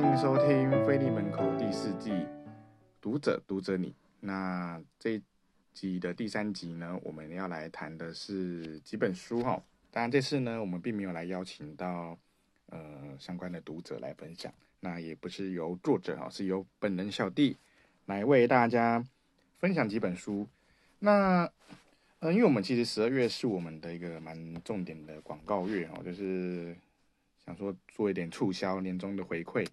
欢迎收听《菲利门口》第四季，读者读者你。那这集的第三集呢，我们要来谈的是几本书哈。当然这次呢，我们并没有来邀请到呃相关的读者来分享，那也不是由作者哈，是由本人小弟来为大家分享几本书。那呃，因为我们其实十二月是我们的一个蛮重点的广告月哈，就是。想说做一点促销，年终的回馈，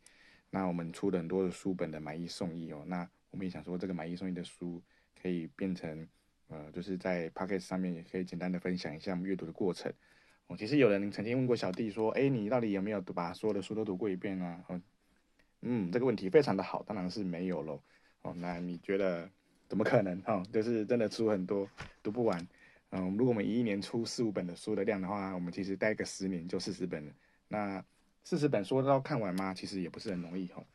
那我们出了很多的书本的买一送一哦。那我们也想说，这个买一送一的书可以变成，呃，就是在 Podcast 上面也可以简单的分享一下我们阅读的过程。哦，其实有人曾经问过小弟说，哎，你到底有没有把所有的书都读过一遍啊？嗯，嗯，这个问题非常的好，当然是没有喽。哦，那你觉得怎么可能？哈，就是真的出很多，读不完。嗯，如果我们一年出四五本的书的量的话，我们其实待个十年就四十本了。那四十本书都要看完吗？其实也不是很容易哈。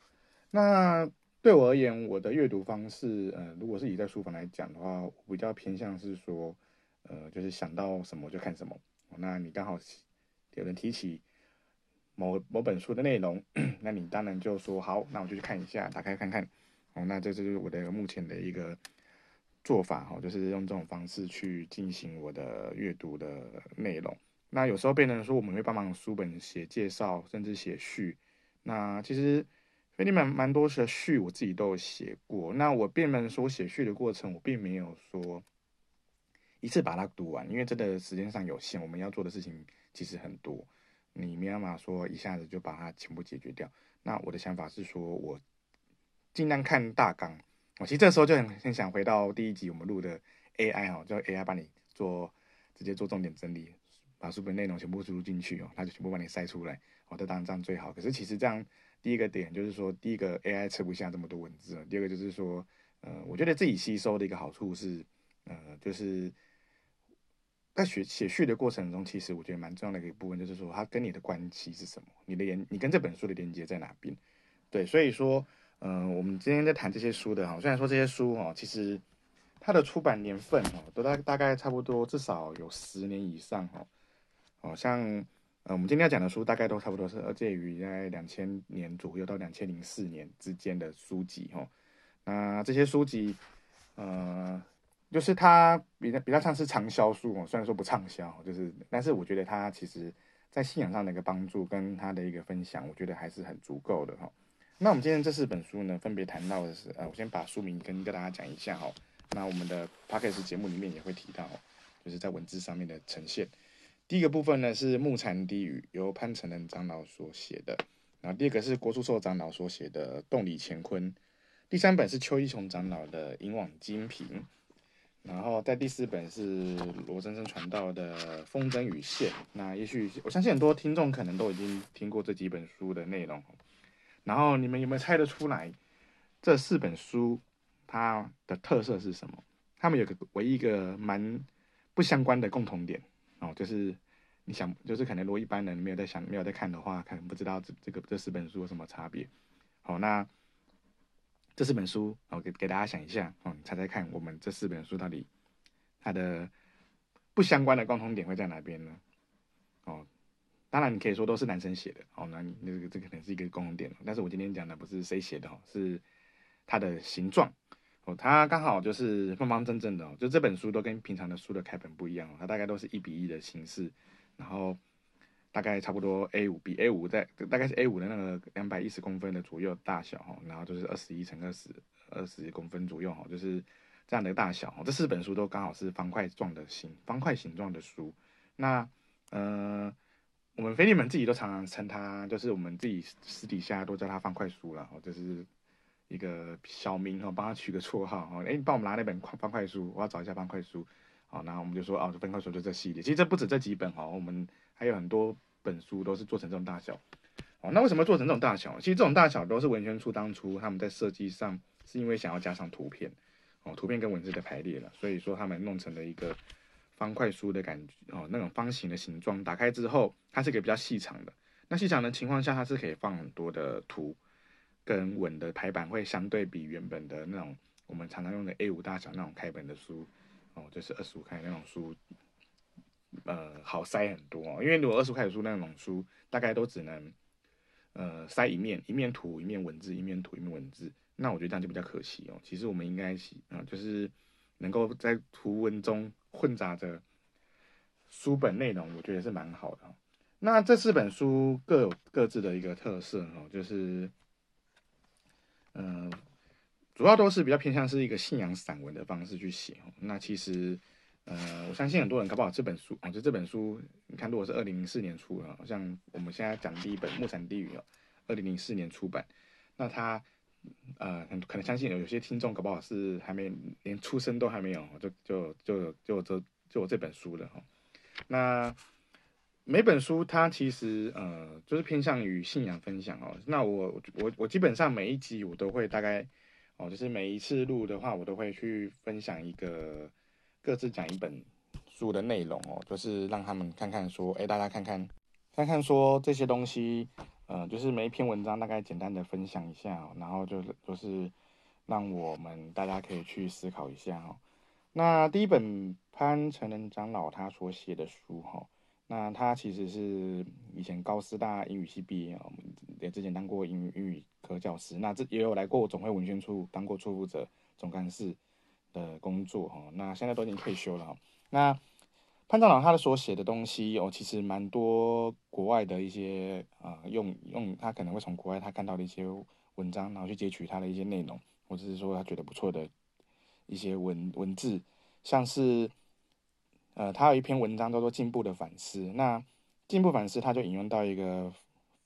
那对我而言，我的阅读方式，呃，如果是以在书房来讲的话，我比较偏向是说，呃，就是想到什么就看什么。那你刚好有人提起某某本书的内容，那你当然就说好，那我就去看一下，打开看看。哦，那这就是我的目前的一个做法哈，就是用这种方式去进行我的阅读的内容。那有时候变成说，我们会帮忙书本写介绍，甚至写序。那其实腓利门蛮多的序，我自己都有写过。那我变成说写序的过程，我并没有说一次把它读完，因为真的时间上有限，我们要做的事情其实很多，你没办法说一下子就把它全部解决掉。那我的想法是说，我尽量看大纲。我其实这时候就很很想回到第一集我们录的 AI 哦，叫 AI 帮你做直接做重点整理。把书本内容全部输入进去哦，它就全部帮你筛出来哦，这当然这样最好。可是其实这样第一个点就是说，第一个 AI 吃不下这么多文字，第二个就是说，呃，我觉得自己吸收的一个好处是，呃，就是在学写序的过程中，其实我觉得蛮重要的一个部分就是说，它跟你的关系是什么，你的连你跟这本书的连接在哪边？对，所以说，嗯、我们今天在谈这些书的哈，虽然说这些书哈，其实它的出版年份哈，都大大概差不多至少有十年以上哈。哦，像呃，我们今天要讲的书，大概都差不多是介于在两千年左右到两千零四年之间的书籍哈。那这些书籍，呃，就是它比较比较像是畅销书哦，虽然说不畅销，就是，但是我觉得它其实在信仰上的一个帮助跟它的一个分享，我觉得还是很足够的哈。那我们今天这四本书呢，分别谈到的是，呃，我先把书名跟跟大家讲一下哈。那我们的 Podcast 节目里面也会提到，就是在文字上面的呈现。第一个部分呢是《木蝉低语》，由潘承仁长老所写的。然后第二个是郭书寿长老所写的《洞里乾坤》。第三本是邱一雄长老的《引网金瓶》。然后在第四本是罗真真传道的《风筝与线》。那也许我相信很多听众可能都已经听过这几本书的内容。然后你们有没有猜得出来这四本书它的特色是什么？它们有个唯一一个蛮不相关的共同点。哦，就是你想，就是可能如果一般人没有在想、没有在看的话，可能不知道这这个这四本书有什么差别。好，那这四本书，我给给大家想一下，哦，你猜猜看，我们这四本书到底它的不相关的共同点会在哪边呢？哦，当然你可以说都是男生写的，哦，那你那个这可能是一个共同点，但是我今天讲的不是谁写的，哦，是它的形状。哦，它刚好就是方方正正的哦，就这本书都跟平常的书的开本不一样哦，它大概都是一比一的形式，然后大概差不多 A 五比 A 五在大概是 A 五的那个两百一十公分的左右大小哈，然后就是二十一乘二十二十公分左右哈，就是这样的大小哦。这四本书都刚好是方块状的形方块形状的书，那呃，我们菲利门自己都常常称它，就是我们自己私底下都叫它方块书了哦，就是。一个小名哦，帮他取个绰号哦。哎，你帮我们拿那本方块书，我要找一下方块书。好，然后我们就说哦，方块书就这系列。其实这不止这几本哈，我们还有很多本书都是做成这种大小。哦，那为什么做成这种大小？其实这种大小都是文宣处当初他们在设计上是因为想要加上图片哦，图片跟文字的排列了，所以说他们弄成了一个方块书的感觉哦，那种方形的形状。打开之后，它是一个比较细长的。那细长的情况下，它是可以放很多的图。跟文的排版会相对比原本的那种我们常常用的 A5 大小那种开本的书哦，就是二十五开那种书，呃，好塞很多哦。因为如果二十五开的书那种书，大概都只能呃塞一面一面图一面文字一面图一面文字，那我觉得这样就比较可惜哦。其实我们应该是啊、就是能够在图文中混杂着书本内容，我觉得是蛮好的。那这四本书各有各自的一个特色哦，就是嗯。主要都是比较偏向是一个信仰散文的方式去写。那其实，呃，我相信很多人搞不好这本书啊，就这本书，你看，如果是二零零四年出的，像我们现在讲第一本《牧场地语》哦，二零零四年出版，那他，呃，很可能相信有有些听众搞不好是还没连出生都还没有，就就就就就就这本书了哈。那每本书它其实呃，就是偏向于信仰分享哦。那我我我基本上每一集我都会大概。哦，就是每一次录的话，我都会去分享一个各自讲一本书的内容哦，就是让他们看看说，哎，大家看看看看说这些东西，呃，就是每一篇文章大概简单的分享一下哦，然后就是就是让我们大家可以去思考一下哦。那第一本潘成仁长老他所写的书哈，那他其实是以前高师大英语系毕业哦，也之前当过英语英语。科教师，那这也有来过总会文宣处当过处负责、总干事的工作哈。那现在都已经退休了哈。那潘长老他的所写的东西哦，其实蛮多国外的一些啊、用用他可能会从国外他看到的一些文章，然后去截取他的一些内容，或者是说他觉得不错的一些文文字，像是呃，他有一篇文章叫做《进步的反思》。那《进步反思》他就引用到一个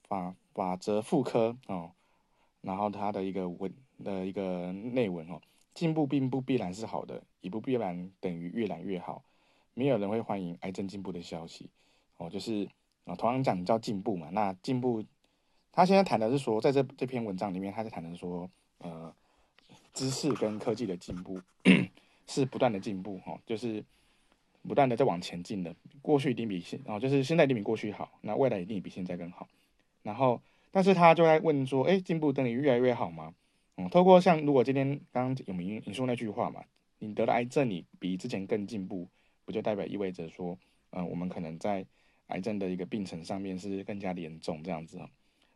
法法则复科哦。然后他的一个文的一个内文哦，进步并不必然是好的，也不必然等于越来越好。没有人会欢迎癌症进步的消息哦，就是啊，同样讲叫进步嘛。那进步，他现在谈的是说，在这这篇文章里面，他在谈的说，呃，知识跟科技的进步 是不断的进步哦，就是不断的在往前进的。过去一定比现哦，就是现在一定比过去好，那未来一定比现在更好。然后。但是他就在问说，哎，进步等于越来越好吗？嗯，透过像如果今天刚刚有明你说那句话嘛，你得了癌症，你比之前更进步，不就代表意味着说，嗯，我们可能在癌症的一个病程上面是更加的严重这样子啊？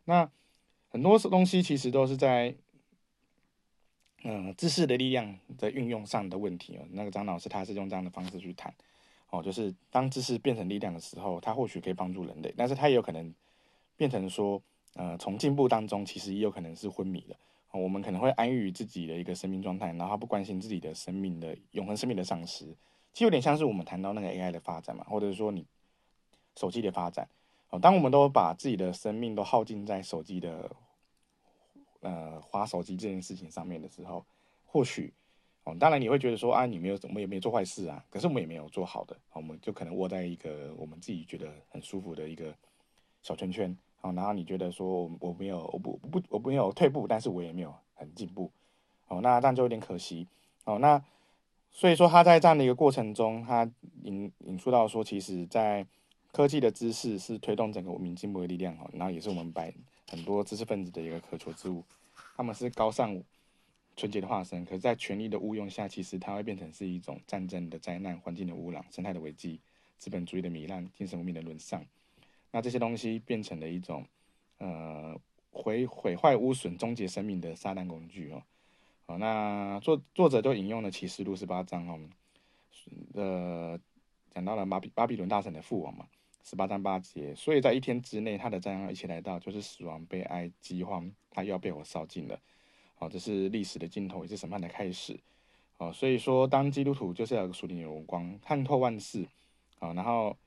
那很多东西其实都是在，嗯，知识的力量的运用上的问题哦。那个张老师他是用这样的方式去谈，哦，就是当知识变成力量的时候，它或许可以帮助人类，但是它也有可能变成说。呃，从进步当中，其实也有可能是昏迷的。我们可能会安于自己的一个生命状态，然后不关心自己的生命的永恒生命的丧失。其实有点像是我们谈到那个 AI 的发展嘛，或者是说你手机的发展。哦，当我们都把自己的生命都耗尽在手机的呃花手机这件事情上面的时候，或许当然你会觉得说啊，你没有，我们也没有做坏事啊，可是我们也没有做好的，我们就可能窝在一个我们自己觉得很舒服的一个小圈圈。好，然后你觉得说我我没有我不不我没有退步，但是我也没有很进步，哦，那这样就有点可惜，哦，那所以说他在这样的一个过程中，他引引出到说，其实，在科技的知识是推动整个文明进步的力量，哦，然后也是我们百很多知识分子的一个渴求之物，他们是高尚纯洁的化身，可是，在权力的误用下，其实它会变成是一种战争的灾难、环境的污染、生态的危机、资本主义的糜烂、精神文明的沦丧。那这些东西变成了一种，呃，毁毁坏、污损、终结生命的撒旦工具哦。好，那作作者就引用了启示录十八章哦，呃，讲到了巴比巴比伦大城的父王嘛，十八章八节。所以在一天之内，他的灾殃一起来到，就是死亡、悲哀、饥荒，他又要被火烧尽了。哦，这是历史的尽头，也是审判的开始。哦，所以说，当基督徒就是要有个属灵有光，看透万事。啊，然后。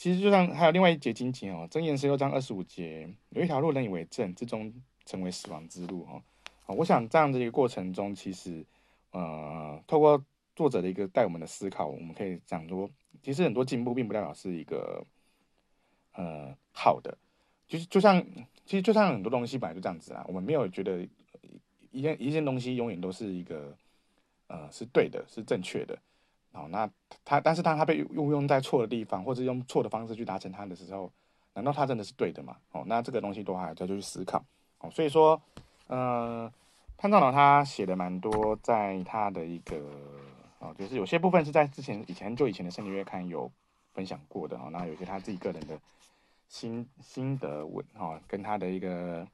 其实就像还有另外一节经节哦，《箴言》十六章二十五节，有一条路人以为正，最终成为死亡之路哦。我想这样的一个过程中，其实呃，透过作者的一个带我们的思考，我们可以讲说，其实很多进步并不代表是一个呃好的，就是就像其实就像很多东西本来就这样子啊，我们没有觉得一件一件东西永远都是一个呃是对的，是正确的。好，那他，但是当他被运用在错的地方，或者用错的方式去达成他的时候，难道他真的是对的吗？哦，那这个东西都还要再去思考。哦，所以说，呃，潘长老他写的蛮多，在他的一个，哦，就是有些部分是在之前以前就以前的圣经月刊有分享过的哦，那有些他自己个人的心心得文哈，跟他的一个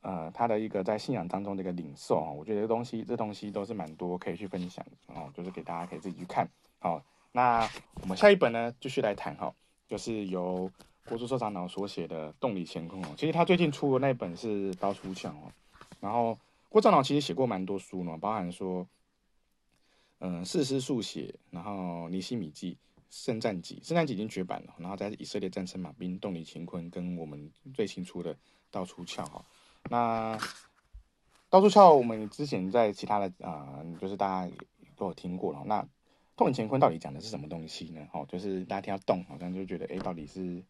呃他的一个在信仰当中的一个领受啊，我觉得这东西这东西都是蛮多可以去分享的哦，就是给大家可以自己去看。好，那我们下一本呢，继续来谈哈，就是由郭叔收藏老所写的《洞里乾坤》哦。其实他最近出的那本是《刀出鞘》哦，然后郭长老其实写过蛮多书呢，包含说。嗯，四诗速写，然后尼希米记、圣战记，圣战记已经绝版了。然后在以色列战胜马兵、洞里乾坤，跟我们最新出的刀出鞘哈。那刀出鞘，我们之前在其他的啊、就是大家都有听过了。那洞里乾坤到底讲的是什么东西呢？哦，就是大家听到动，好像就觉得，哎，到底是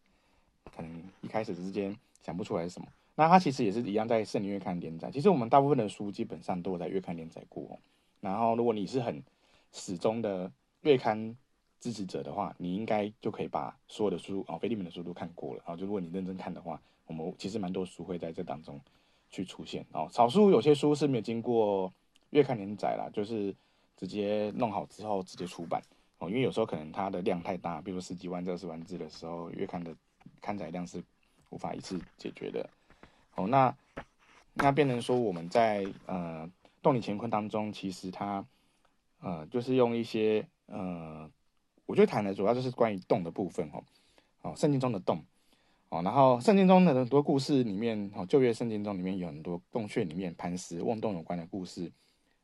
可能一开始之间想不出来是什么。那它其实也是一样，在圣灵月刊连载。其实我们大部分的书基本上都有在月刊连载过。然后如果你是很始终的月刊支持者的话，你应该就可以把所有的书哦，菲利门的书都看过了。然后就如果你认真看的话，我们其实蛮多书会在这当中去出现哦。少数有些书是没有经过月刊连载啦，就是直接弄好之后直接出版哦。因为有时候可能它的量太大，比如十几万、二十万字的时候，月刊的刊载量是无法一次解决的哦。那那变成说我们在呃洞里乾坤当中，其实它。呃，就是用一些呃，我觉得谈的主要就是关于洞的部分哦，哦，圣经中的洞哦，然后圣经中的很多故事里面哦，旧约圣经中里面有很多洞穴里面磐石瓮洞有关的故事，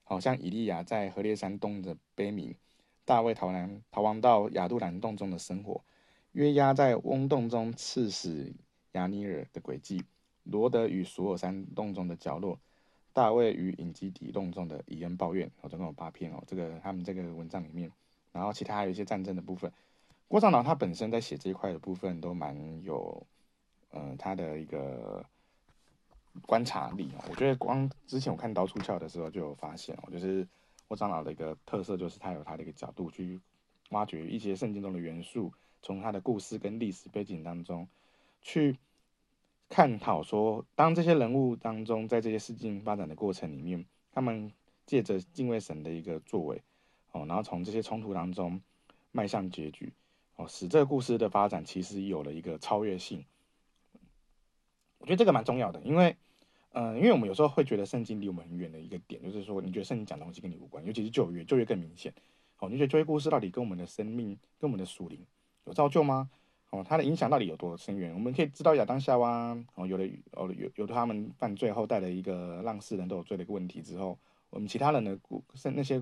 好像以利亚在何烈山洞的悲鸣，大卫逃难逃亡到亚杜兰洞中的生活，约押在瓮洞中刺死亚尼尔的诡计，罗德与索尔山洞中的角落。大卫与隐基底洞中的以恩抱怨，哦，总共有八篇哦。这个他们这个文章里面，然后其他还有一些战争的部分。郭长老他本身在写这一块的部分都蛮有，呃，他的一个观察力哦。我觉得光之前我看刀出鞘的时候就有发现哦，就是郭长老的一个特色就是他有他的一个角度去挖掘一些圣经中的元素，从他的故事跟历史背景当中去。探讨说，当这些人物当中，在这些事件发展的过程里面，他们借着敬畏神的一个作为，哦，然后从这些冲突当中迈向结局，哦，使这个故事的发展其实有了一个超越性。我觉得这个蛮重要的，因为，嗯、因为我们有时候会觉得圣经离我们很远的一个点，就是说，你觉得圣经讲的东西跟你无关，尤其是旧约，旧约更明显。哦，你觉得旧约故事到底跟我们的生命、跟我们的属灵有造就吗？哦，它的影响到底有多深远？我们可以知道亚当夏娃哦，有的哦有有的他们犯罪后带了一个让世人都有罪的一个问题之后，我们其他人的故是那些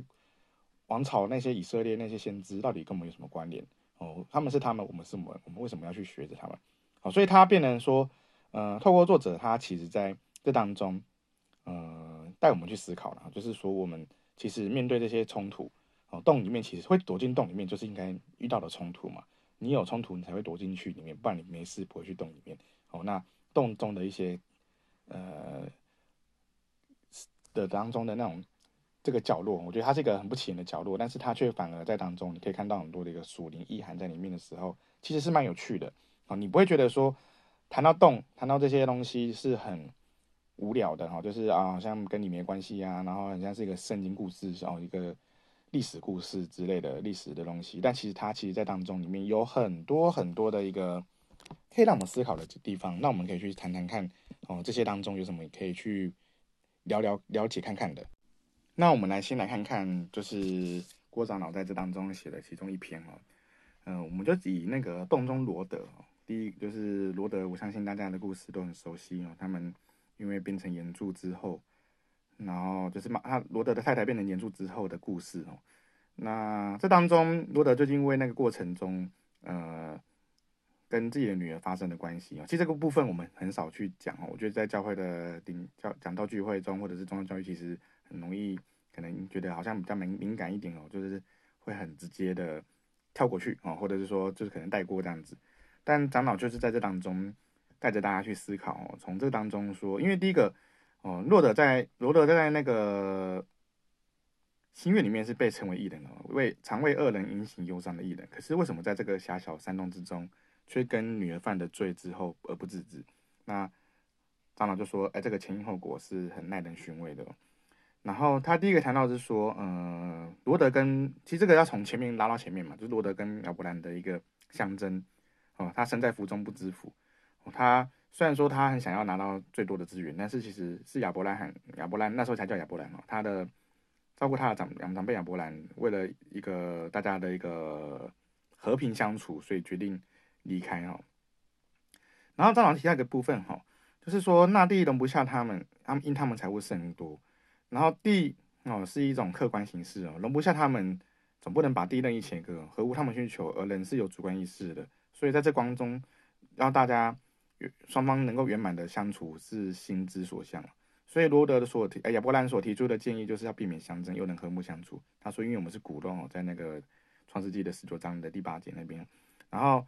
王朝那些以色列那些先知到底跟我们有什么关联？哦，他们是他们，我们是我们，我们为什么要去学着他们？哦，所以他变成说，呃，透过作者他其实在这当中，呃，带我们去思考了，就是说我们其实面对这些冲突，哦，洞里面其实会躲进洞里面，就是应该遇到的冲突嘛。你有冲突，你才会躲进去里面，不然你没事不会去洞里面。哦，那洞中的一些呃的当中的那种这个角落，我觉得它是一个很不起眼的角落，但是它却反而在当中，你可以看到很多的一个属灵意涵在里面的时候，其实是蛮有趣的。啊，你不会觉得说谈到洞，谈到这些东西是很无聊的哈，就是啊，好像跟你没关系啊，然后好像是一个圣经故事哦，一个。历史故事之类的历史的东西，但其实它其实，在当中里面有很多很多的一个可以让我们思考的地方。那我们可以去谈谈看，哦，这些当中有什么可以去聊聊了解看看的。那我们来先来看看，就是郭长老在这当中写的其中一篇哦，嗯、我们就以那个洞中罗德，第一就是罗德，我相信大家的故事都很熟悉哦，他们因为变成盐柱之后。然后就是马他罗德的太太变成盐柱之后的故事哦。那这当中，罗德就因为那个过程中，呃，跟自己的女儿发生的关系哦。其实这个部分我们很少去讲哦。我觉得在教会的顶教讲到聚会中，或者是宗教教育，其实很容易可能觉得好像比较敏敏感一点哦，就是会很直接的跳过去哦，或者是说就是可能带过这样子。但长老就是在这当中带着大家去思考哦，从这当中说，因为第一个。哦，罗德在罗德在那个心愿里面是被称为异人哦，为常为恶人引醒忧伤的异人。可是为什么在这个狭小山洞之中，却跟女儿犯的罪之后而不自知？那长老就说：“哎，这个前因后果是很耐人寻味的。”然后他第一个谈到是说，嗯、罗德跟其实这个要从前面拉到前面嘛，就是罗德跟亚伯兰的一个象征。哦，他身在福中不知福。哦，他虽然说他很想要拿到最多的资源，但是其实是亚伯兰罕亚伯兰那时候才叫亚伯兰哦，他的照顾他的长两长辈亚伯兰，为了一个大家的一个和平相处，所以决定离开哦。然后张老提到一个部分哈，就是说那地容不下他们，他们因他们财物甚多，然后地哦是一种客观形式哦，容不下他们。总不能把地任意切割，合乎他们需求，而人是有主观意识的，所以在这光中，让大家双方能够圆满的相处是心之所向。所以罗德的所提，哎，亚伯兰所提出的建议就是要避免相争，又能和睦相处。他说，因为我们是骨肉哦，在那个创世纪的十九章的第八节那边，然后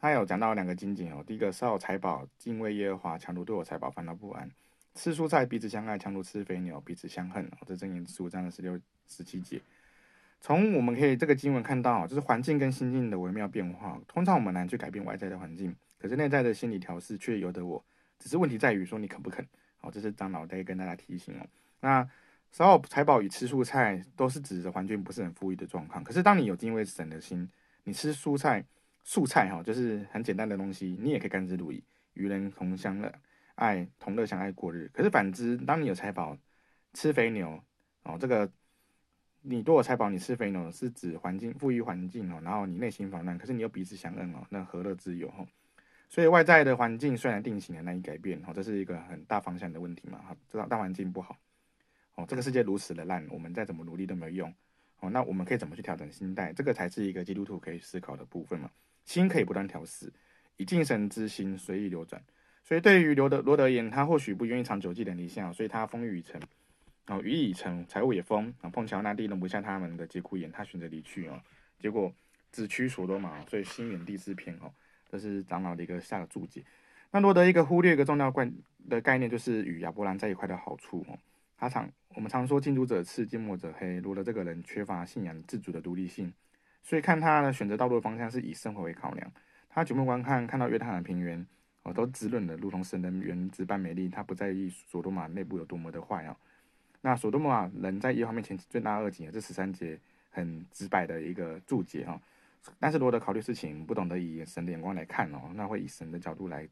他有讲到两个经节哦，第一个少有财宝，敬畏耶和华，强如对我财宝烦恼不安；吃蔬菜彼此相爱，强如吃肥牛彼此相恨。这箴言十五章的十六、十七节。从我们可以这个经文看到，就是环境跟心境的微妙变化。通常我们难去改变外在的环境，可是内在的心理调试却由得我。只是问题在于说你肯不肯。好，这是长老在跟大家提醒哦。那稍有财宝与吃蔬菜都是指的环境不是很富裕的状况。可是当你有敬畏神的心，你吃蔬菜、素菜哈，就是很简单的东西，你也可以甘之如饴，与人同相乐，爱同乐相爱过日。可是反之，当你有财宝，吃肥牛哦，这个。你多有财宝，你吃肥牛是指环境富裕环境哦，然后你内心烦乱，可是你又彼此相恩哦，那何乐之有哈？所以外在的环境虽然定型了，难以改变哦，这是一个很大方向的问题嘛哈，知道大环境不好哦，这个世界如此的烂，我们再怎么努力都没有用哦，那我们可以怎么去调整心态？这个才是一个基督徒可以思考的部分嘛。心可以不断调试，以敬神之心随意流转。所以对于罗德罗德而言，他或许不愿意长久寄人篱下，所以他风雨成。哦，羽翼已成，财务也丰。啊，碰巧那地容不下他们的节骨眼，他选择离去哦。结果只驱所多玛，所以心远地自偏哦。这是长老的一个下的注解。那罗德一个忽略一个重要观的概念，就是与亚伯兰在一块的好处哦。他常我们常说近朱者赤，近墨者黑。罗德这个人缺乏信仰自主的独立性，所以看他呢选择道路的方向是以生活为考量。他举目观看，看到约旦的平原哦，都滋润的如同神的园子般美丽。他不在意索多玛内部有多么的坏哦。那所多玛人在耶和华面前罪大恶极，这十三节很直白的一个注解哈。但是罗德考虑事情不懂得以神的眼光来看哦，那会以神的角度来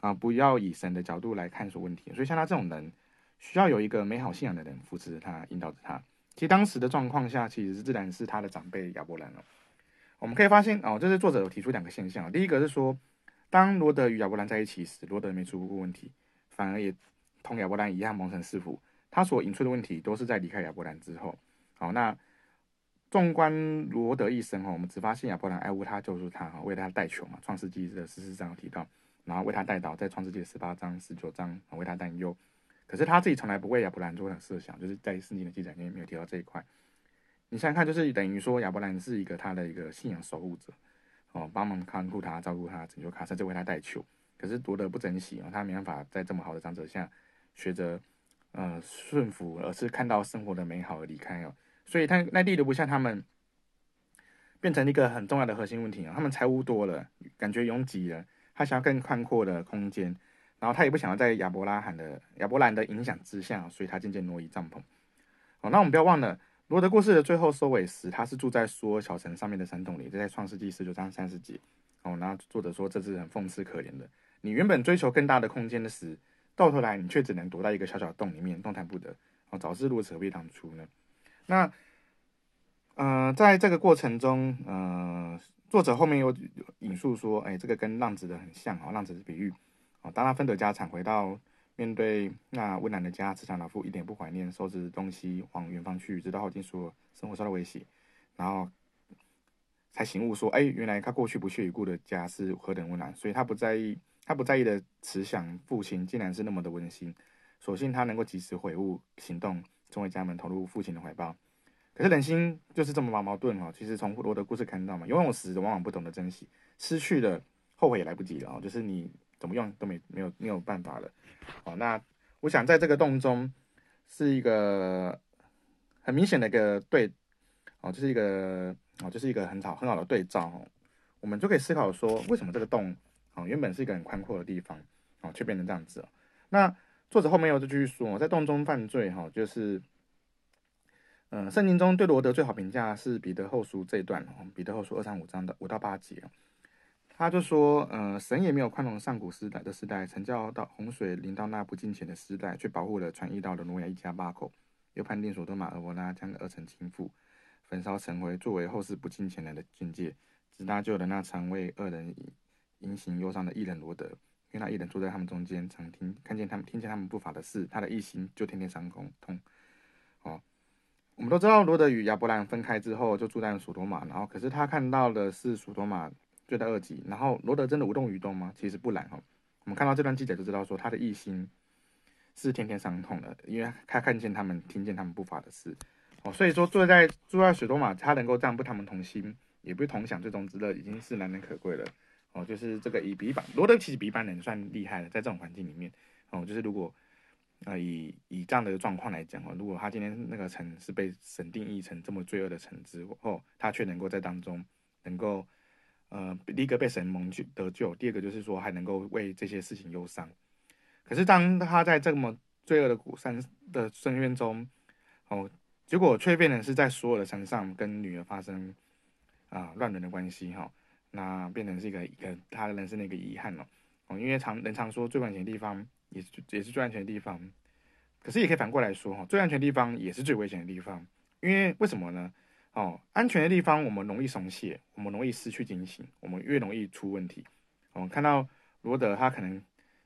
啊，不要以神的角度来看说问题。所以像他这种人，需要有一个美好信仰的人扶持他，引导着他。其实当时的状况下，其实自然是他的长辈亚伯兰哦。我们可以发现哦，这是作者有提出两个现象，第一个是说，当罗德与亚伯兰在一起时，罗德没出过问题，反而也同亚伯兰一样蒙神赐福。他所引出的问题都是在离开亚伯兰之后。好，那纵观罗德一生哈，我们只发现亚伯兰爱护他、救助他，哈，为他代求嘛。创世纪的十四章提到，然后为他代祷，在创世纪的十八章、十九章为他担忧。可是他自己从来不为亚伯兰做设想，就是在圣经的记载里面没有提到这一块。你想想看，就是等于说亚伯兰是一个他的一个信仰守护者，哦，帮忙看护他、照顾他、拯救他，甚至为他代求。可是罗德不珍惜啊，他没办法在这么好的长者下学着。呃，顺服，而是看到生活的美好而离开哦，所以他那地留不下他们，变成一个很重要的核心问题啊。他们财物多了，感觉拥挤了，他想要更宽阔的空间，然后他也不想要在亚伯拉罕的亚伯兰的影响之下，所以他渐渐挪移帐篷。哦，那我们不要忘了，罗德故事的最后收尾时，他是住在索小城上面的山洞里，这在创世纪十九章三十节。哦，那作者说这是很讽刺可怜的，你原本追求更大的空间的时。到头来，你却只能躲在一个小小洞里面，动弹不得。哦，早知如此，何必当初呢？那，呃，在这个过程中，呃，作者后面又引述说，哎，这个跟浪子的很像哦，浪子的比喻。哦，当他分得家产，回到面对那温暖的家，慈祥老妇一点不怀念，收拾东西往远方去，直到耗尽所有生活受到威胁，然后才醒悟说，哎，原来他过去不屑一顾的家是何等温暖，所以他不在意。他不在意的慈祥父亲，竟然是那么的温馨。所幸他能够及时悔悟，行动，冲回家门，投入父亲的怀抱。可是人心就是这么矛矛盾哦。其实从罗德故事看到嘛，拥有时往往不懂得珍惜，失去了后悔也来不及了哦。就是你怎么用都没没有没有办法了。哦，那我想在这个洞中是一个很明显的一个对哦，就是一个哦，就是一个很好很好的对照哦。我们就可以思考说，为什么这个洞？原本是一个很宽阔的地方，哦，却变成这样子。那作者后面又继续说，在洞中犯罪，哈，就是，呃，圣经中对罗德最好评价是彼得后书这一段，哦，彼得后书二三五章的五到八节，他就说，呃，神也没有宽容上古时代的时代，曾叫到洪水临到那不敬虔的时代，却保护了传义道的挪亚一家八口，又判定所多玛、蛾摩拉将二城倾覆，焚烧成灰，作为后世不敬虔人的境界，直搭救了那常为恶人阴行忧伤的义人罗德，因为那义人住在他们中间，常听看见他们听见他们不法的事，他的义心就天天伤痛痛。哦，我们都知道罗德与亚伯兰分开之后，就住在所多玛，然后可是他看到的是所多玛。罪的恶极，然后罗德真的无动于衷吗？其实不然哈。我们看到这段记载就知道，说他的义心是天天伤痛的，因为他看见他们，听见他们不法的事，哦，所以说住在住在所多玛，他能够这样不他们同心，也不同享这种之乐，已经是难能可贵了。哦，就是这个以比一般罗德其实比一般人算厉害了，在这种环境里面，哦，就是如果呃以以这样的状况来讲哦，如果他今天那个城是被神定义成这么罪恶的城之后，他却能够在当中能够。呃，第一个被神蒙救得救，第二个就是说还能够为这些事情忧伤。可是当他在这么罪恶的古山的深渊中，哦，结果却变成是在所有的山上跟女儿发生啊乱伦的关系哈、哦，那变成是一个一个他的人生的一个遗憾了哦，因为常人常说最安全的地方也是也是最安全的地方，可是也可以反过来说哈，最安全的地方也是最危险的地方，因为为什么呢？哦，安全的地方我们容易松懈，我们容易失去警醒，我们越容易出问题。我们看到罗德，他可能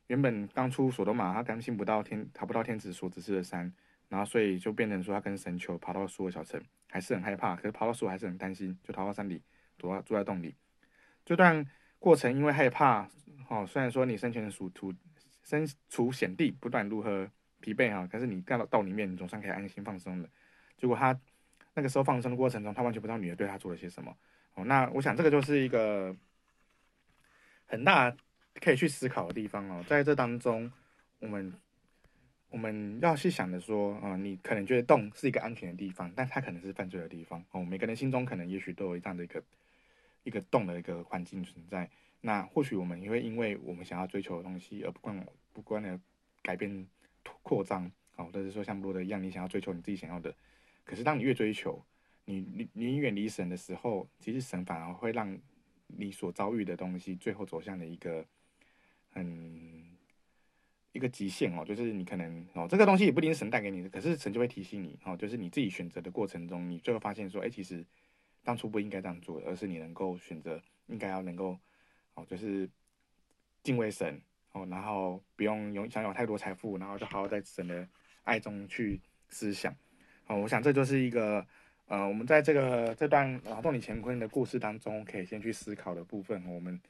原本刚出所多玛，他担心不到天，逃不到天子所指示的山，然后所以就变成说他跟神求跑到苏尔小城，还是很害怕，可是跑到苏尔还是很担心，就逃到山里，躲到住在洞里。这段过程因为害怕，哦，虽然说你身前属土，身处险地，不断如何疲惫哈，可是你到到里面，你总算可以安心放松了。结果他。那个时候放生的过程中，他完全不知道女儿对他做了些什么。哦，那我想这个就是一个很大可以去思考的地方哦。在这当中，我们我们要去想的说，啊、你可能觉得洞是一个安全的地方，但它可能是犯罪的地方。哦，每个人心中可能也许都有这样的一个一个洞的一个环境存在。那或许我们也会因为我们想要追求的东西，而不管不管的改变扩张。哦，或者是说像罗德一样，你想要追求你自己想要的。可是，当你越追求，你你你远离神的时候，其实神反而会让你所遭遇的东西，最后走向的一个很一个极限哦，就是你可能哦，这个东西也不一定是神带给你的，可是神就会提醒你哦，就是你自己选择的过程中，你最后发现说，哎，其实当初不应该这样做，而是你能够选择应该要能够哦，就是敬畏神哦，然后不用有想有太多财富，然后就好好在神的爱中去思想。哦，我想这就是一个，呃，我们在这个这段脑洞里乾坤的故事当中，可以先去思考的部分。我们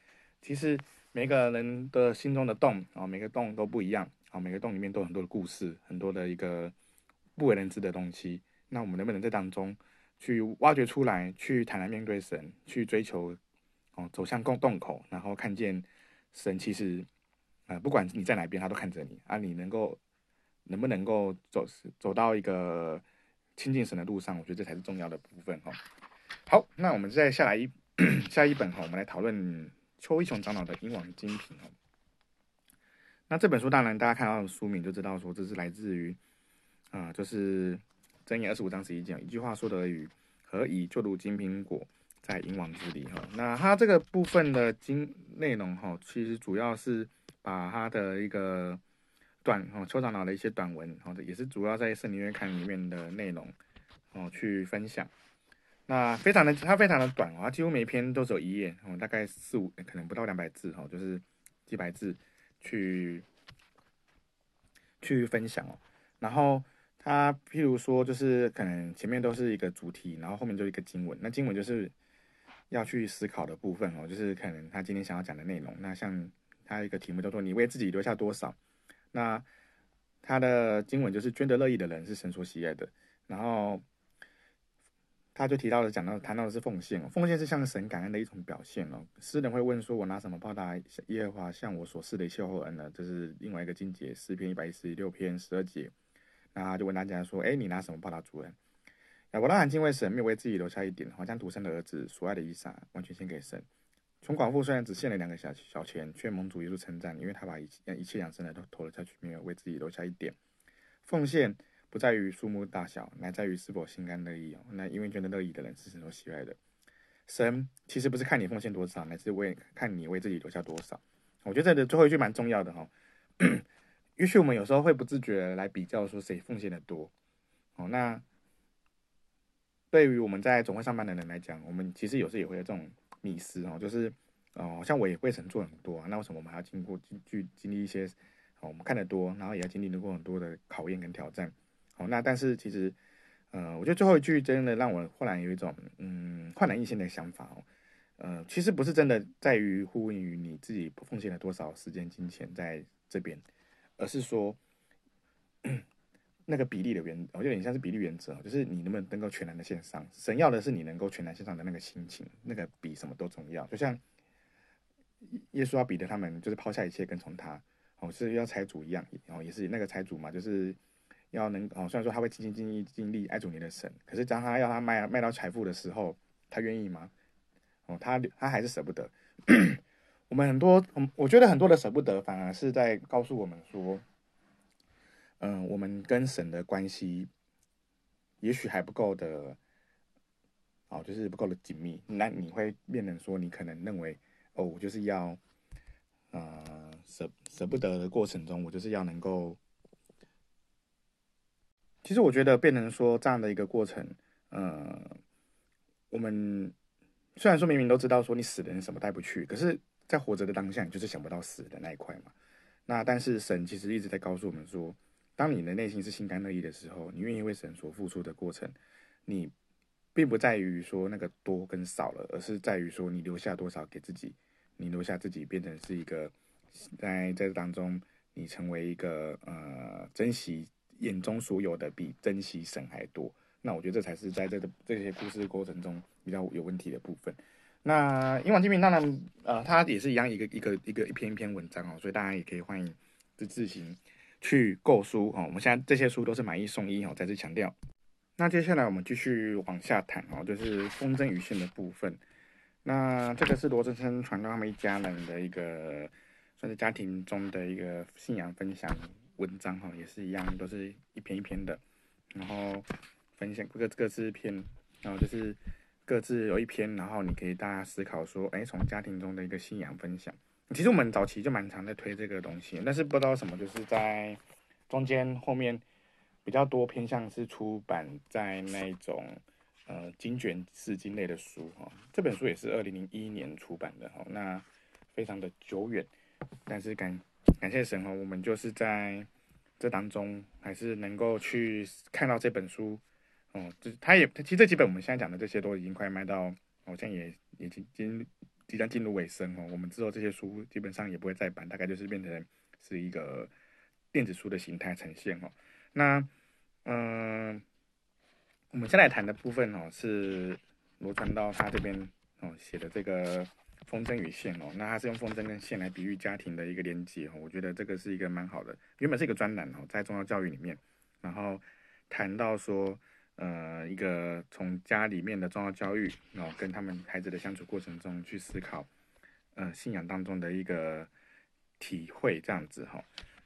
其实每个人的心中的洞啊，每个洞都不一样啊，每个洞里面都有很多的故事，很多的一个不为人知的东西。那我们能不能在当中去挖掘出来，去坦然面对神，去追求哦，走向共洞口，然后看见神其实，呃，不管你在哪边，他都看着你啊。你能够能不能够走走到一个亲近神的路上，我觉得这才是重要的部分哈。好，那我们再下来一 下一本哈，我们来讨论邱一雄长老的《英王精品》哈。那这本书当然大家看到的书名就知道说，这是来自于啊、就是箴言二十五章十一节，一句话说得与，何以就如金苹果在银网之里哈。那它这个部分的经内容哈，其实主要是把它的一个。短哦，邱长老的一些短文，好的也是主要在圣灵月刊里面的内容哦，去分享。那非常的，它非常的短哦，它几乎每一篇都只有一页哦，大概四五，可能不到两百字哦，就是几百字去去分享哦。然后它譬如说，就是可能前面都是一个主题，然后后面就一个经文。那经文就是要去思考的部分哦，就是可能他今天想要讲的内容。那像他一个题目叫做“你为自己留下多少”。那他的经文就是捐得乐意的人是神所喜爱的，然后他就提到了讲到谈到的是奉献，奉献是向神感恩的一种表现哦。诗人会问说：“我拿什么报答耶和华向我所施的一切厚恩呢？”这是另外一个经节，诗篇一百一十六篇十二节。那他就问大家说：“哎，你拿什么报答主人？”亚伯拉罕敬畏神，没有为自己留下一点，好将独生的儿子所爱的衣裳完全献给神。穷寡妇虽然只献了两个小小钱，却蒙主耶稣称赞，因为他把一一切养生的都投了下去，没有为自己留下一点。奉献不在于数目大小，乃在于是否心甘乐意哦。那因为捐得乐意的人是神所喜爱的。神其实不是看你奉献多少，乃是为看你为自己留下多少。我觉得这的最后一句蛮重要的哈。也许我们有时候会不自觉来比较说谁奉献的多。哦，那对于我们在总会上班的人来讲，我们其实有时也会有这种迷思哦，就是哦，像我也会曾做很多啊，那为什么我们还要经过去经历一些哦，我们看得多，然后也要经历过很多的考验跟挑战。哦，那但是其实。呃，我觉得最后一句真的让我忽然有一种嗯焕然一新的想法哦。呃，其实不是真的在于呼应于你自己奉献了多少时间金钱在这边，而是说那个比例的原，我觉得有点像是比例原则，就是你能不能能够全然的线上。神要的是你能够全然线上的那个心情，那个比什么都重要。就像耶稣要彼得他们就是抛下一切跟从他，哦，是要财主一样，然后也是那个财主嘛，就是。要能哦，虽然说他会尽心尽意尽力爱主你的神，可是当他要他卖卖到财富的时候，他愿意吗？哦，他他还是舍不得。我们很多，我我觉得很多的舍不得，反而是在告诉我们说，嗯，我们跟神的关系也许还不够的，哦，就是不够的紧密。那你会变成说，你可能认为，哦，我就是要，呃，舍舍不得的过程中，我就是要能够。其实我觉得变成说这样的一个过程，呃，我们虽然说明明都知道说你死的人什么带不去，可是，在活着的当下，你就是想不到死的那一块嘛。那但是神其实一直在告诉我们说，当你的内心是心甘乐意的时候，你愿意为神所付出的过程，你并不在于说那个多跟少了，而是在于说你留下多少给自己，你留下自己变成是一个在在这当中，你成为一个呃珍惜。眼中所有的比珍惜神还多，那我觉得这才是在这个这些故事过程中比较有问题的部分。那《英王金平》当然，呃，它也是一样一个一个一个一篇一篇文章哦，所以大家也可以欢迎自自行去购书哦。我们现在这些书都是买一送一哦，再次强调。那接下来我们继续往下谈哦，就是风筝与线的部分。那这个是罗振声传到他们一家人的一个算是家庭中的一个信仰分享。文章哈也是一样，都是一篇一篇的，然后分享各各自篇，然后就是各自有一篇，然后你可以大家思考说，哎，从家庭中的一个信仰分享。其实我们早期就蛮常在推这个东西，但是不知道什么，就是在中间后面比较多偏向是出版在那种呃经卷释经类的书哈。这本书也是二零零一年出版的哈，那非常的久远，但是感。感谢神哦，我们就是在这当中还是能够去看到这本书哦，就是它也其实这几本我们现在讲的这些都已经快卖到，好像也已经进即将进入尾声哦。我们之后这些书基本上也不会再版，大概就是变成是一个电子书的形态呈现哦。那嗯、我们先来谈的部分哦，是罗传道他这边哦写的这个。风筝与线哦，那他是用风筝跟线来比喻家庭的一个连接哦，我觉得这个是一个蛮好的。原本是一个专栏哦，在重要教育里面，然后谈到说，呃，一个从家里面的重要教育然后，跟他们孩子的相处过程中去思考，呃，信仰当中的一个体会这样子哈。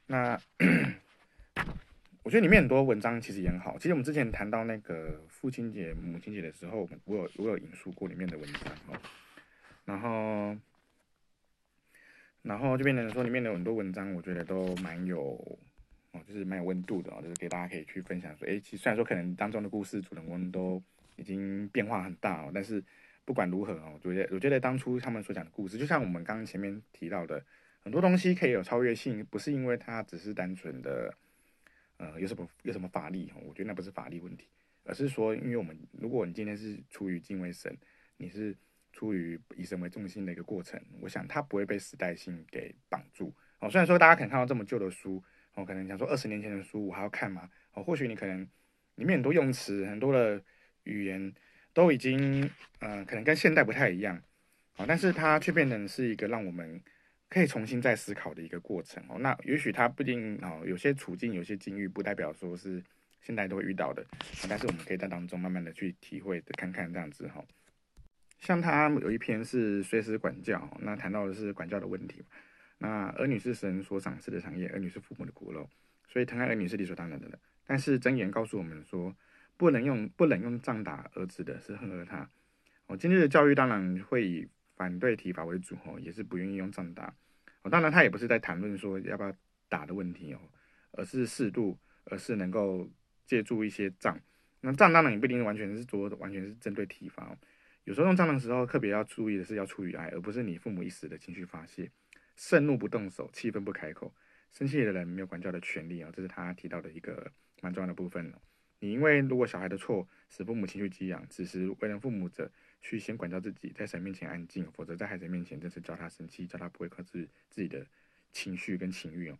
那 我觉得里面很多文章其实也很好。其实我们之前谈到那个父亲节、母亲节的时候，我有我有引述过里面的文章哦。然后，然后就变成说里面的很多文章，我觉得都蛮有就是蛮有温度的哦，就是给大家可以去分享说，诶，其实虽然说可能当中的故事主人公都已经变化很大哦，但是不管如何哦，我觉得我觉得当初他们所讲的故事，就像我们刚刚前面提到的，很多东西可以有超越性，不是因为它只是单纯的，呃，有什么有什么法力哦，我觉得那不是法力问题，而是说，因为我们如果你今天是出于敬畏神，你是。出于以神为中心的一个过程，我想它不会被时代性给绑住哦。虽然说大家可能看到这么旧的书哦，可能讲说二十年前的书我还要看吗？哦，或许你可能里面很多用词、很多的语言都已经嗯、可能跟现代不太一样哦，但是它却变成是一个让我们可以重新再思考的一个过程哦。那也许它不一定哦，有些处境、有些境遇不代表说是现代都会遇到的，但是我们可以在当中慢慢的去体会的看看这样子哈。像他有一篇是随时管教，那谈到的是管教的问题。那儿女是神所赏赐的产业，儿女是父母的骨肉，所以疼爱儿女是理所当然的。但是箴言告诉我们说，不能用不能用杖打儿子的是恨恶他。哦，今日的教育当然会以反对体罚为主哦，也是不愿意用杖打。哦，当然他也不是在谈论说要不要打的问题哦，而是适度，而是能够借助一些杖。那杖当然也不一定完全是说完全是针对体罚哦，有时候用杖的时候，特别要注意的是要出于爱，而不是你父母一时的情绪发泄，盛怒不动手，气愤不开口，生气的人没有管教的权利啊，这是他提到的一个蛮重要的部分。你因为如果小孩的错使父母情绪激昂，此时为人父母者去先管教自己，在神面前安静，否则在孩子面前真是教他生气，教他不会克制自己的情绪跟情欲哦。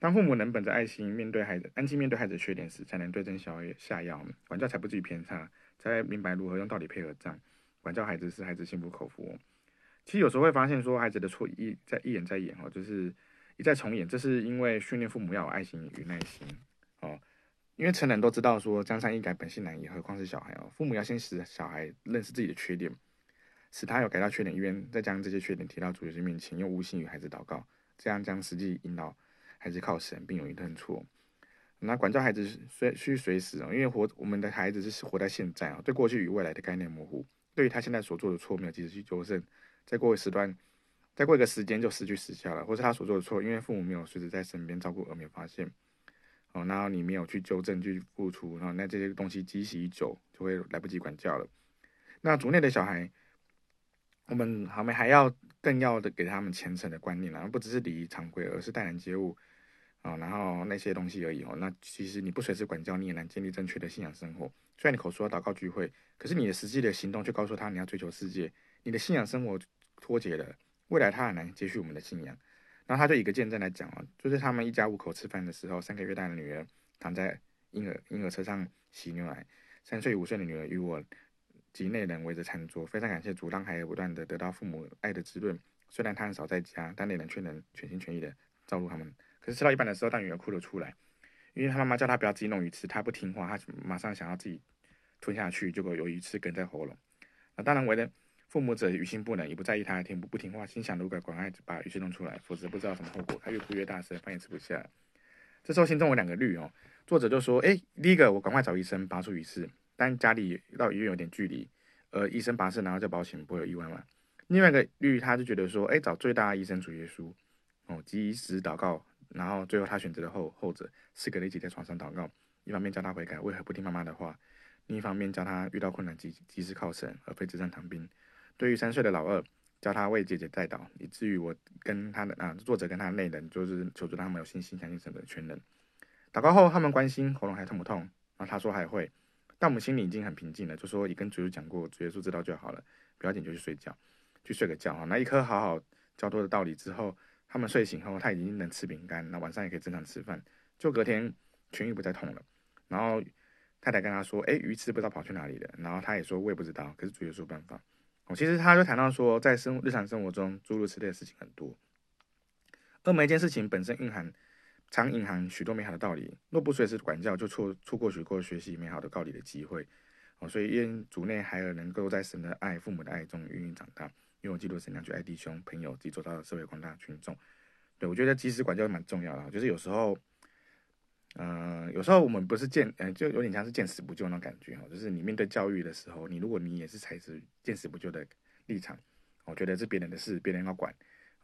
当父母能本着爱心面对孩子，安静面对孩子的缺点时，才能对症下下药，管教才不至于偏差，才明白如何用道理配合这样管教孩子，使孩子心服口服。其实有时候会发现说孩子的错一再一演再演哦，就是一再重演，这是因为训练父母要有爱心与耐心哦。因为成人都知道说江山易改，本性难移，何况是小孩哦。父母要先使小孩认识自己的缺点，使他有改掉缺点意愿，再将这些缺点提到主耶稣面前，用无心与孩子祷告，这样将实际引导孩子靠神，并勇于认错。那管教孩子随需随时哦，因为活我们的孩子是活在现在啊，对过去与未来的概念模糊，对于他现在所做的错没有及时去纠正，再过一时段，再过一个时间就失去时效了，或是他所做的错，因为父母没有随时在身边照顾而没有发现。哦，然后你没有去纠正、去付出，然后那这些东西积习已久，就会来不及管教了。那族内的小孩，我们好没还要更要的给他们虔诚的观念，然后不只是礼仪常规，而是待人接物啊，然后那些东西而已哦。那其实你不随时管教，你也难建立正确的信仰生活。虽然你口说要祷告聚会，可是你的实际的行动却告诉他你要追求世界，你的信仰生活脱节了，未来他很难接续我们的信仰。然后他就以个见证来讲啊，就是他们一家五口吃饭的时候，三个月大的女儿躺在婴儿婴儿车上洗牛奶，三岁五岁的女儿与我及内人围着餐桌，非常感谢主，让孩子不断的得到父母爱的滋润。虽然他很少在家，但内人却能全心全意的照顾他们。可是吃到一半的时候，大女儿哭了出来，因为她妈妈叫她不要自己弄鱼吃，她不听话，她马上想要自己吞下去，结果有鱼刺梗在喉咙。那当然为了。父母者于心不忍，也不在意他听不不听话，心想如果赶快把鱼刺弄出来，否则不知道什么后果。他越哭越大声，饭也吃不下。这时候心中有两个虑哦，作者就说：哎，第一个我赶快找医生拔出鱼刺，但家里到医院有点距离，呃，医生拔刺然后叫保险不会有意外嘛。另外一个虑他就觉得说：哎，找最大医生主耶稣哦，及时祷告，然后最后他选择了后后者，四个人一起在床上祷告，一方面叫他悔改，为何不听妈妈的话？另一方面叫他遇到困难及及时靠神，而非纸上谈兵。对于三岁的老二，教他为姐姐代祷，以至于我跟他的啊作者跟他的内人，就是求助他们有信心相信神的全能。祷告后，他们关心喉咙还痛不痛，然后他说还会，但我们心里已经很平静了，就说也跟主耶稣讲过，主耶稣知道就好了，不要紧就去睡觉，去睡个觉哈。那一颗好好较多的道理之后，他们睡醒后，他已经能吃饼干，那晚上也可以正常吃饭，就隔天痊愈不再痛了。然后太太跟他说，哎，鱼刺不知道跑去哪里了，然后他也说我也不知道，可是主耶稣有办法。哦，其实他就谈到说，在生日常生活中，诸如此类的事情很多，而每一件事情本身蕴含，常隐含许多美好的道理。若不随时管教，就错错过许多学习美好的道理的机会。哦，所以愿主内孩儿能够在神的爱、父母的爱中孕育长大，用基督神样去爱弟兄、朋友及周到的社会广大群众。对，我觉得及时管教蛮重要的，就是有时候。嗯、有时候我们不是见，嗯、就有点像是见死不救那种感觉哈。就是你面对教育的时候，你如果你也是采取见死不救的立场，我觉得是别人的事，别人要管，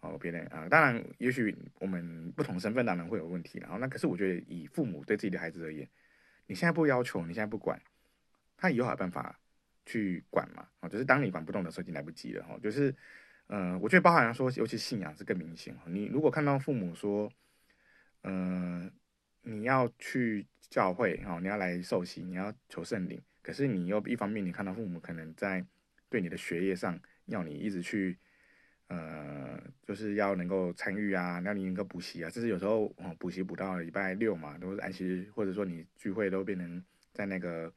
哦，别人啊、当然，也许我们不同身份当然会有问题，然后那可是我觉得以父母对自己的孩子而言，你现在不要求，你现在不管，他以后有办法去管嘛？啊，就是当你管不动的时候，已经来不及了哈。就是，嗯、呃，我觉得包含说，尤其信仰是更明显。你如果看到父母说，嗯、你要去教会哦，你要来受洗，你要求圣灵。可是你又一方面，你看到父母可能在对你的学业上要你一直去，呃，就是要能够参与啊，让你能够补习啊。甚至有时候哦，补习补到礼拜六嘛，都是安息日，或者说你聚会都变成在那个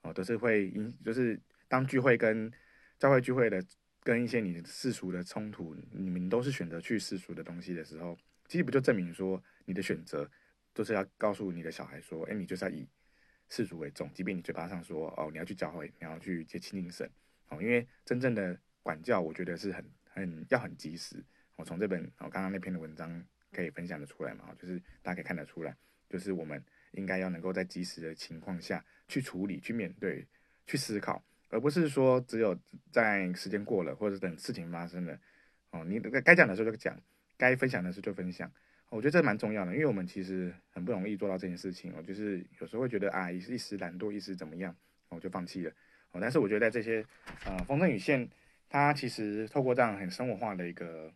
哦，都是会因就是当聚会跟教会聚会的跟一些你世俗的冲突，你们都是选择去世俗的东西的时候，其实不就证明说你的选择？就是要告诉你的小孩说，哎，你就是要以世俗为重，即便你嘴巴上说，哦，你要去教会，你要去接亲近神，哦，因为真正的管教，我觉得是很很要很及时。我从这本我刚刚那篇的文章可以分享得出来嘛，就是大家可以看得出来，就是我们应该要能够在及时的情况下去处理、去面对、去思考，而不是说只有在时间过了或者等事情发生了，哦，你该讲的时候就讲，该分享的时候就分享。我觉得这蛮重要的，因为我们其实很不容易做到这件事情。我就是有时候会觉得啊，一时懒惰，一时怎么样，我就放弃了。哦，但是我觉得在这些呃风筝与线，它其实透过这样很生活化的一个，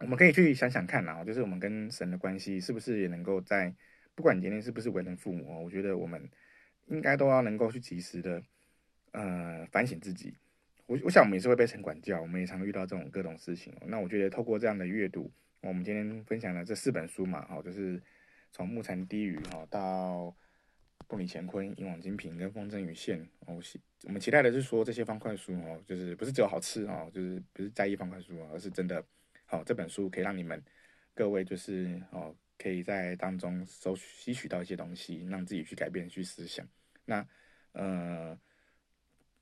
我们可以去想想看啊，就是我们跟神的关系是不是也能够在，不管你今天是不是为人父母，我觉得我们应该都要能够去及时的呃反省自己。我我想我们也是会被城管教，我们也常遇到这种各种事情。那我觉得透过这样的阅读。我们今天分享的这四本书嘛，哈，就是从木蝉低语哈到梦里乾坤、引网金瓶跟风筝与线。我希我们期待的是说这些方块书哦，就是不是只有好吃哦，就是不是在意方块书，而是真的好这本书可以让你们各位就是哦，可以在当中收吸取到一些东西，让自己去改变去思想。那呃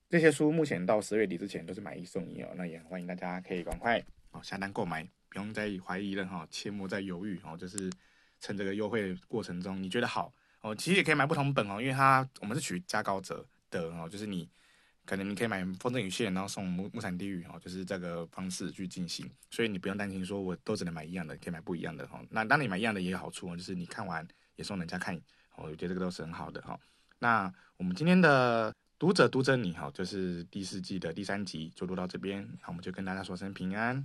这些书目前到十月底之前都是买一送一哦，那也欢迎大家可以赶快哦下单购买。不用再怀疑了哈，切莫再犹豫哦，就是趁这个优惠过程中，你觉得好哦，其实也可以买不同本哦，因为它我们是取加高折的哦，就是你可能你可以买风筝与线，然后送木木产低语哦，就是这个方式去进行，所以你不用担心说我都只能买一样的，可以买不一样的哈。那当你买一样的也有好处哦，就是你看完也送人家看，我觉得这个都是很好的哈。那我们今天的读者读者你好，这是第四季的第三集就录到这边，那我们就跟大家说声平安。